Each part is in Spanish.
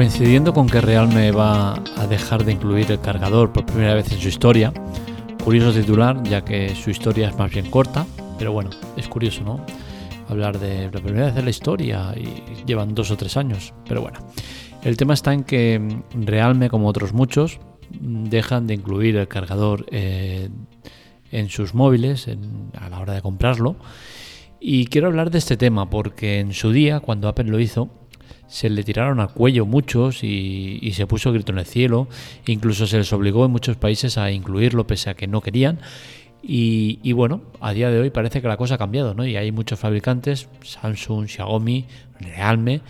Coincidiendo con que Realme va a dejar de incluir el cargador por primera vez en su historia, curioso titular ya que su historia es más bien corta, pero bueno, es curioso, ¿no? Hablar de la primera vez en la historia y llevan dos o tres años, pero bueno. El tema está en que Realme, como otros muchos, dejan de incluir el cargador eh, en sus móviles a la hora de comprarlo. Y quiero hablar de este tema porque en su día, cuando Apple lo hizo, se le tiraron al cuello muchos y, se puso grito en el cielo. Incluso se les obligó en muchos países a incluirlo pese a que no querían. Y, bueno, a día de hoy parece que la cosa ha cambiado, ¿no? Y hay muchos fabricantes, Samsung, Xiaomi, Realme,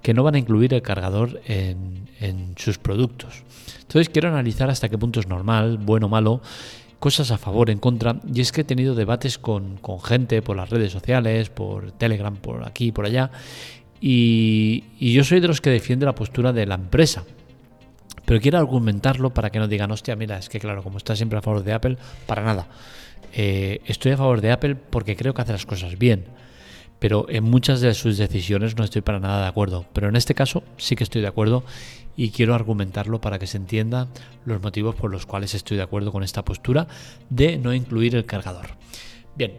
que no van a incluir el cargador en, en sus productos. Entonces quiero analizar hasta qué punto es normal, bueno o malo, cosas a favor, en contra, y es que he tenido debates con, con gente por las redes sociales, por Telegram, por aquí, por allá, y, yo soy de los que defiende la postura de la empresa. Pero quiero argumentarlo para que no digan, hostia, mira, es que claro, como está siempre a favor de Apple, para nada. Eh, estoy a favor de Apple porque creo que hace las cosas bien. Pero en muchas de sus decisiones no estoy para nada de acuerdo. Pero en este caso sí que estoy de acuerdo y quiero argumentarlo para que se entienda los motivos por los cuales estoy de acuerdo con esta postura de no incluir el cargador. Bien,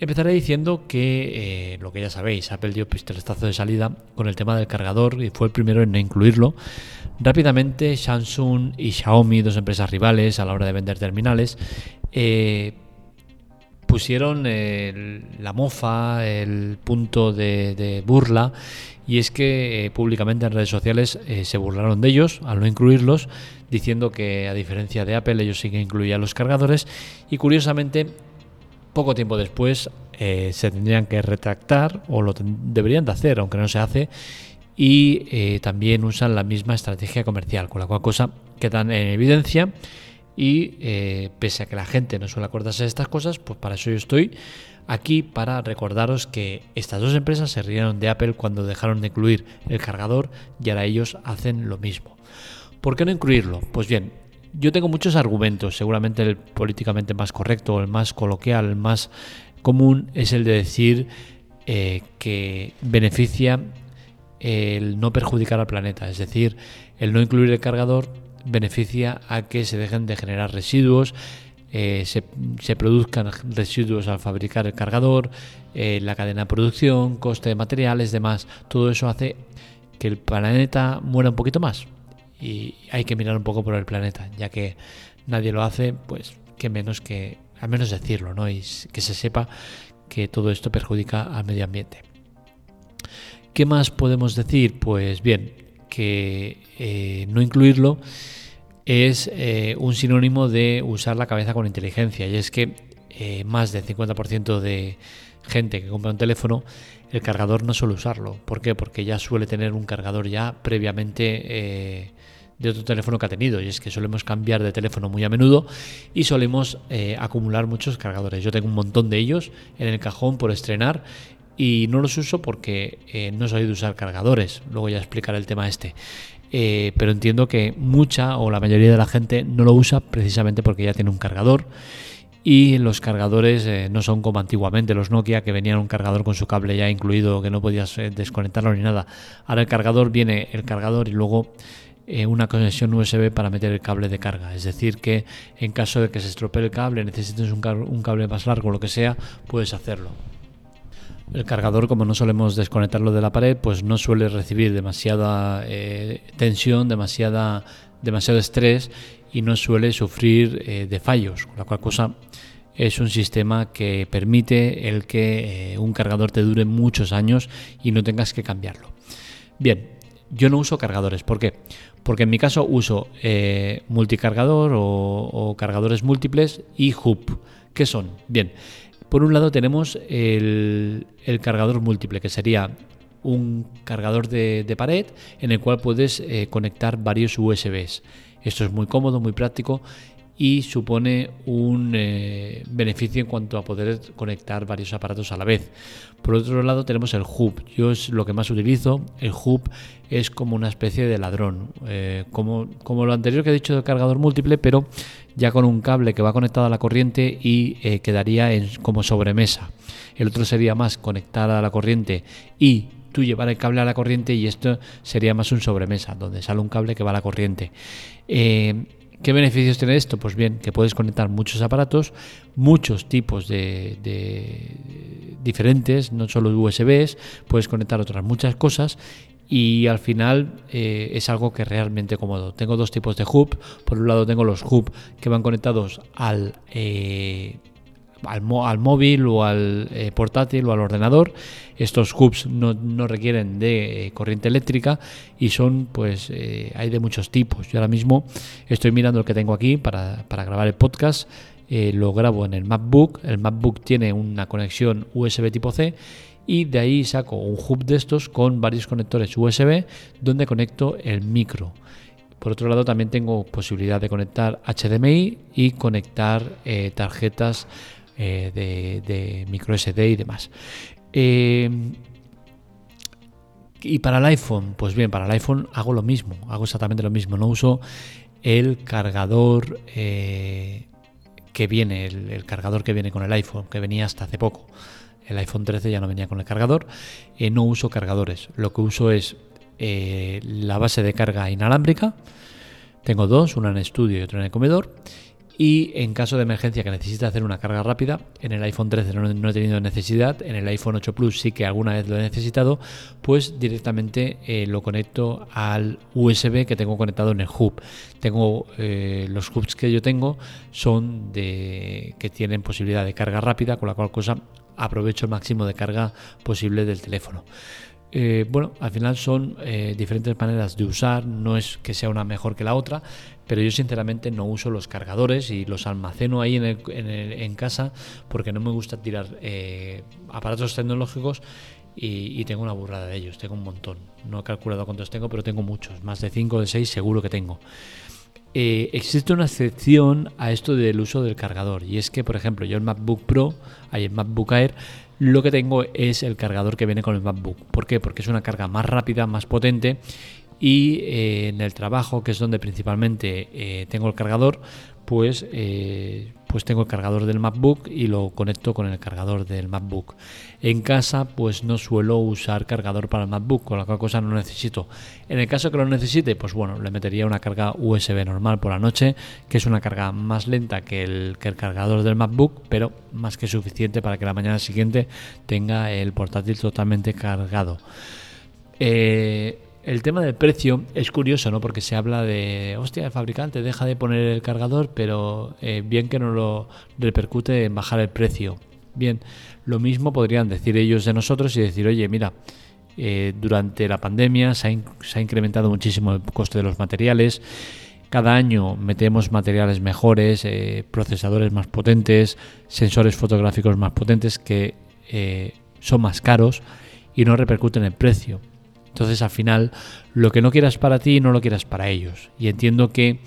Empezaré diciendo que eh, lo que ya sabéis, Apple dio pistoletazo de salida con el tema del cargador y fue el primero en no incluirlo. Rápidamente Samsung y Xiaomi, dos empresas rivales a la hora de vender terminales, eh, pusieron la mofa, el punto de, burla, y es que eh, públicamente en redes sociales se burlaron de ellos al no incluirlos, diciendo que a diferencia de Apple ellos sí que incluían los cargadores, y curiosamente poco tiempo después eh, se tendrían que retractar o lo deberían de hacer, aunque no se hace, y eh, también usan la misma estrategia comercial, con la cual cosa quedan en evidencia y eh, pese a que la gente no suele acordarse de estas cosas, pues para eso yo estoy aquí para recordaros que estas dos empresas se rieron de Apple cuando dejaron de incluir el cargador y ahora ellos hacen lo mismo. ¿Por qué no incluirlo? Pues bien, yo tengo muchos argumentos, seguramente el políticamente más correcto, el más coloquial, el más común es el de decir eh, que beneficia el no perjudicar al planeta, es decir, el no incluir el cargador beneficia a que se dejen de generar residuos, eh, se, produzcan residuos al fabricar el cargador, eh, la cadena de producción, coste de materiales, demás, todo eso hace que el planeta muera un poquito más y hay que mirar un poco por el planeta, ya que nadie lo hace, pues que menos que, al menos decirlo, ¿no? Y que se sepa que todo esto perjudica al medio ambiente. ¿Qué más podemos decir? Pues bien, que eh, no incluirlo es eh, un sinónimo de usar la cabeza con inteligencia, y es que eh, más del 50% de gente que compra un teléfono, el cargador no suele usarlo. ¿Por qué? Porque ya suele tener un cargador ya previamente de otro teléfono que ha tenido y es que solemos cambiar de teléfono muy a menudo y solemos eh, acumular muchos cargadores. Yo tengo un montón de ellos en el cajón por estrenar y no los uso porque eh, no soy de usar cargadores. Luego ya explicaré el tema este. Eh, pero entiendo que mucha o la mayoría de la gente no lo usa precisamente porque ya tiene un cargador y los cargadores no son como antiguamente los Nokia que venían un cargador con su cable ya incluido que no podías desconectarlo ni nada. Ahora el cargador viene el cargador y luego eh, una conexión USB para meter el cable de carga. Es decir, que en caso de que se estropee el cable, necesites un, cable más largo, lo que sea, puedes hacerlo. El cargador, como no solemos desconectarlo de la pared, pues no suele recibir demasiada eh, tensión, demasiada, demasiado estrés y no suele sufrir eh, de fallos, con la cual cosa es un sistema que permite el que un cargador te dure muchos años y no tengas que cambiarlo. Bien, yo no uso cargadores. ¿Por qué? Porque en mi caso uso eh, multicargador o, cargadores múltiples y hub. ¿Qué son? Bien, por un lado tenemos el, cargador múltiple, que sería un cargador de, pared en el cual puedes eh, conectar varios USBs. Esto es muy cómodo, muy práctico y supone un eh, beneficio en cuanto a poder conectar varios aparatos a la vez. Por otro lado tenemos el hub, yo es lo que más utilizo, el hub es como una especie de ladrón, eh, como, como lo anterior que he dicho de cargador múltiple, pero ya con un cable que va conectado a la corriente y eh, quedaría en, como sobremesa. El otro sería más conectar a la corriente y tú llevar el cable a la corriente y esto sería más un sobremesa, donde sale un cable que va a la corriente. Eh, ¿Qué beneficios tiene esto? Pues bien, que puedes conectar muchos aparatos, muchos tipos de, diferentes, no solo USBs, puedes conectar otras muchas cosas y al final eh, es algo que es realmente cómodo. Tengo dos tipos de hub. Por un lado tengo los hub que van conectados al eh, al, móvil o al eh, portátil o al ordenador. Estos hubs no, requieren de eh, corriente eléctrica y son, pues, eh, hay de muchos tipos. Yo ahora mismo estoy mirando el que tengo aquí para, grabar el podcast. lo grabo en el MacBook. El MacBook tiene una conexión USB tipo C y de ahí saco un hub de estos con varios conectores USB donde conecto el micro. Por otro lado, también tengo posibilidad de conectar HDMI y conectar tarjetas eh, de, micro SD y demás. Eh, y para el iPhone, pues bien, para el iPhone hago lo mismo, hago exactamente lo mismo. No uso el cargador eh, que viene, el, cargador que viene con el iPhone, que venía hasta hace poco. El iPhone 13 ya no venía con el cargador. no uso cargadores. Lo que uso es la base de carga inalámbrica. Tengo dos, una en estudio y otra en el comedor y en caso de emergencia que necesite hacer una carga rápida, en el iPhone 13 no, he tenido necesidad, en el iPhone 8 Plus sí que alguna vez lo he necesitado, pues directamente eh, lo conecto al USB que tengo conectado en el hub. Tengo eh, los hubs que yo tengo son de que tienen posibilidad de carga rápida, con la cual cosa aprovecho el máximo de carga posible del teléfono. Eh, bueno, al final son diferentes maneras de usar, no es que sea una mejor que la otra, pero yo sinceramente no uso los cargadores y los almaceno ahí en, casa porque no me gusta tirar eh, aparatos tecnológicos y, tengo una burrada de ellos, tengo un montón. No he calculado cuántos tengo, pero tengo muchos, más de 5 o de 6 seguro que tengo. existe una excepción a esto del uso del cargador y es que, por ejemplo, yo el MacBook Pro, hay el MacBook Air, lo que tengo es el cargador que viene con el MacBook. ¿Por qué? Porque es una carga más rápida, más potente y eh, en el trabajo, que es donde principalmente eh, tengo el cargador, pues, eh, pues tengo el cargador del MacBook y lo conecto con el cargador del MacBook. En casa, pues no suelo usar cargador para el MacBook, con la cual cosa no necesito. En el caso que lo necesite, pues bueno, le metería una carga USB normal por la noche, que es una carga más lenta que el, que el cargador del MacBook, pero más que suficiente para que la mañana siguiente tenga el portátil totalmente cargado. El tema del precio es curioso, ¿no? Porque se habla de, hostia, el fabricante deja de poner el cargador, pero eh, bien que no lo repercute en bajar el precio. Bien, lo mismo podrían decir ellos de nosotros y decir, oye, mira, eh, durante la pandemia se ha, incrementado muchísimo el coste de los materiales. Cada año metemos materiales mejores, eh, procesadores más potentes, sensores fotográficos más potentes que son más caros y no repercuten en el precio. Entonces al final lo que no quieras para ti no lo quieras para ellos. Y entiendo que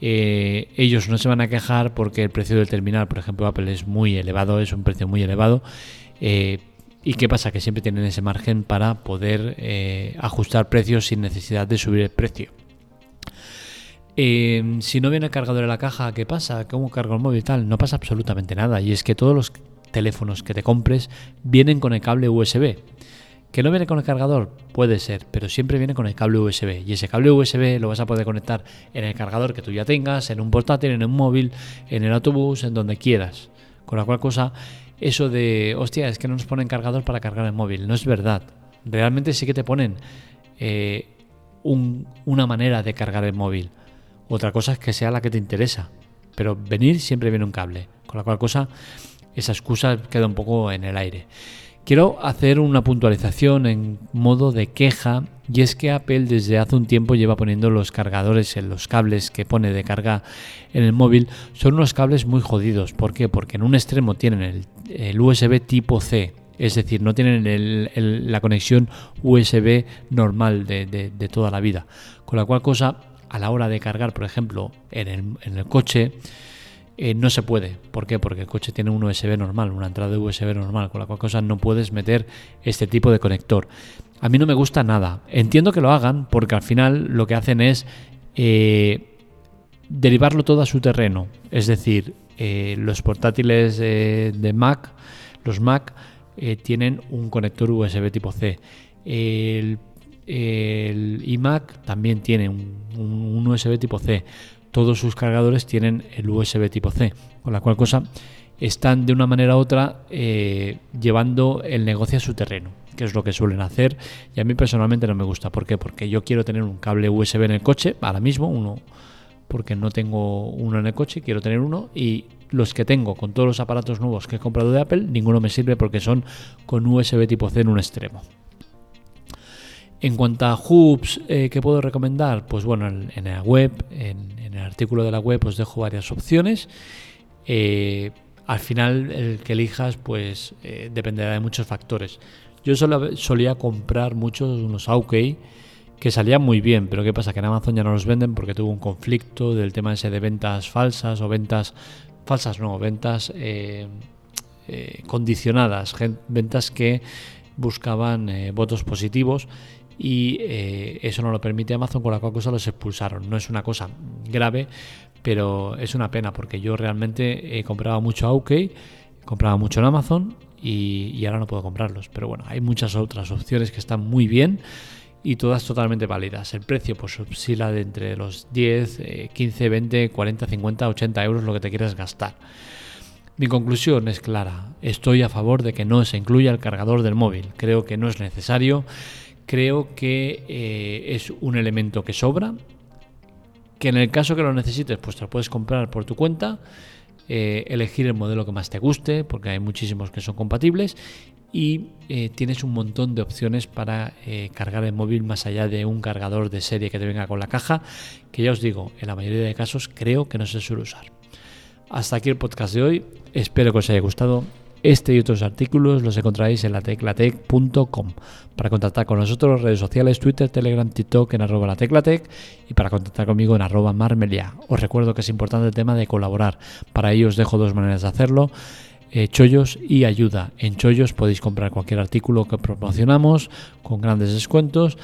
eh, ellos no se van a quejar porque el precio del terminal, por ejemplo, Apple es muy elevado, es un precio muy elevado. Eh, ¿Y qué pasa? Que siempre tienen ese margen para poder eh, ajustar precios sin necesidad de subir el precio. si no viene el cargador en la caja, ¿qué pasa? ¿Cómo cargo el móvil tal? No pasa absolutamente nada. Y es que todos los teléfonos que te compres vienen con el cable USB. ¿Que no viene con el cargador? Puede ser, pero siempre viene con el cable USB. Y ese cable USB lo vas a poder conectar en el cargador que tú ya tengas, en un portátil, en un móvil, en el autobús, en donde quieras. Con la cual cosa, eso de, hostia, es que no nos ponen cargador para cargar el móvil. No es verdad. Realmente sí que te ponen eh, una manera de cargar el móvil. Otra cosa es que sea la que te interesa. Pero venir siempre viene un cable. Con la cual cosa, esa excusa queda un poco en el aire. Quiero hacer una puntualización en modo de queja y es que Apple desde hace un tiempo lleva poniendo los cargadores en los cables que pone de carga en el móvil. Son unos cables muy jodidos. ¿Por qué? Porque en un extremo tienen el, USB tipo C, es decir, no tienen la conexión USB normal de, toda la vida. Con la cual cosa, a la hora de cargar, por ejemplo, en el coche, eh, no se puede. ¿Por qué? Porque el coche tiene un USB normal, una entrada de USB normal, con la cual cosa no puedes meter este tipo de conector. A mí no me gusta nada. Entiendo que lo hagan porque al final lo que hacen es eh, derivarlo todo a su terreno. Es decir, eh, los portátiles de Mac, los Mac, tienen un conector USB tipo C. El, iMac también tiene un, USB tipo C. Todos sus cargadores tienen el USB tipo C, con la cual cosa están de una manera u otra eh, llevando el negocio a su terreno, que es lo que suelen hacer. Y a mí personalmente no me gusta. ¿Por qué? Porque yo quiero tener un cable USB en el coche, ahora mismo, uno, porque no tengo uno en el coche, quiero tener uno. Y los que tengo con todos los aparatos nuevos que he comprado de Apple, ninguno me sirve porque son con USB tipo C en un extremo. En cuanto a hubs, eh, ¿qué puedo recomendar? Pues bueno, en, la web, en, el artículo de la web os dejo varias opciones. Eh, al final el que elijas pues eh, dependerá de muchos factores. Yo solía comprar muchos unos AUK que salían muy bien, pero ¿qué pasa? Que en Amazon ya no los venden porque tuvo un conflicto del tema ese de ventas falsas o ventas falsas, no, ventas eh, condicionadas, ventas que buscaban votos positivos y eso no lo permite Amazon, con la cual cosa los expulsaron. No es una cosa grave, pero es una pena porque yo realmente he comprado mucho a OK, compraba mucho en Amazon y, ahora no puedo comprarlos. Pero bueno, hay muchas otras opciones que están muy bien y todas totalmente válidas. El precio pues oscila de entre los 10, 15, 20, 40, 50, 80 euros lo que te quieras gastar. Mi conclusión es clara. Estoy a favor de que no se incluya el cargador del móvil. Creo que no es necesario. Creo que eh, es un elemento que sobra que en el caso que lo necesites, pues te lo puedes comprar por tu cuenta, eh, elegir el modelo que más te guste, porque hay muchísimos que son compatibles, y eh, tienes un montón de opciones para cargar el móvil más allá de un cargador de serie que te venga con la caja, que ya os digo, en la mayoría de casos creo que no se suele usar. Hasta aquí el podcast de hoy, espero que os haya gustado este y otros artículos los encontraréis en la teclatec.com. Para contactar con nosotros, redes sociales, Twitter, Telegram, TikTok en arroba la teclatec y para contactar conmigo en arroba marmelia. Os recuerdo que es importante el tema de colaborar. Para ello os dejo dos maneras de hacerlo. Eh, chollos y ayuda. En Chollos podéis comprar cualquier artículo que promocionamos con grandes descuentos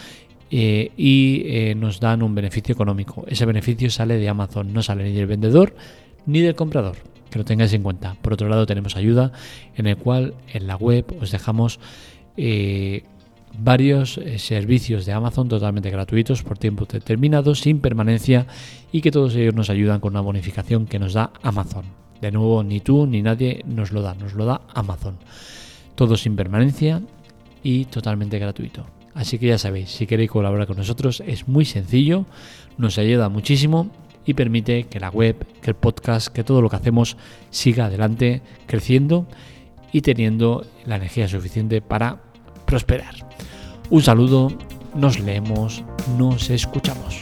eh, y eh, nos dan un beneficio económico. Ese beneficio sale de Amazon, no sale ni del vendedor ni del comprador que lo tengáis en cuenta. Por otro lado, tenemos ayuda en el cual en la web os dejamos eh, varios eh, servicios de Amazon totalmente gratuitos por tiempo determinado, sin permanencia y que todos ellos nos ayudan con una bonificación que nos da Amazon. De nuevo, ni tú ni nadie nos lo da, nos lo da Amazon. Todo sin permanencia y totalmente gratuito. Así que ya sabéis, si queréis colaborar con nosotros es muy sencillo, nos ayuda muchísimo y permite que la web, que el podcast, que todo lo que hacemos siga adelante, creciendo y teniendo la energía suficiente para prosperar. Un saludo, nos leemos, nos escuchamos.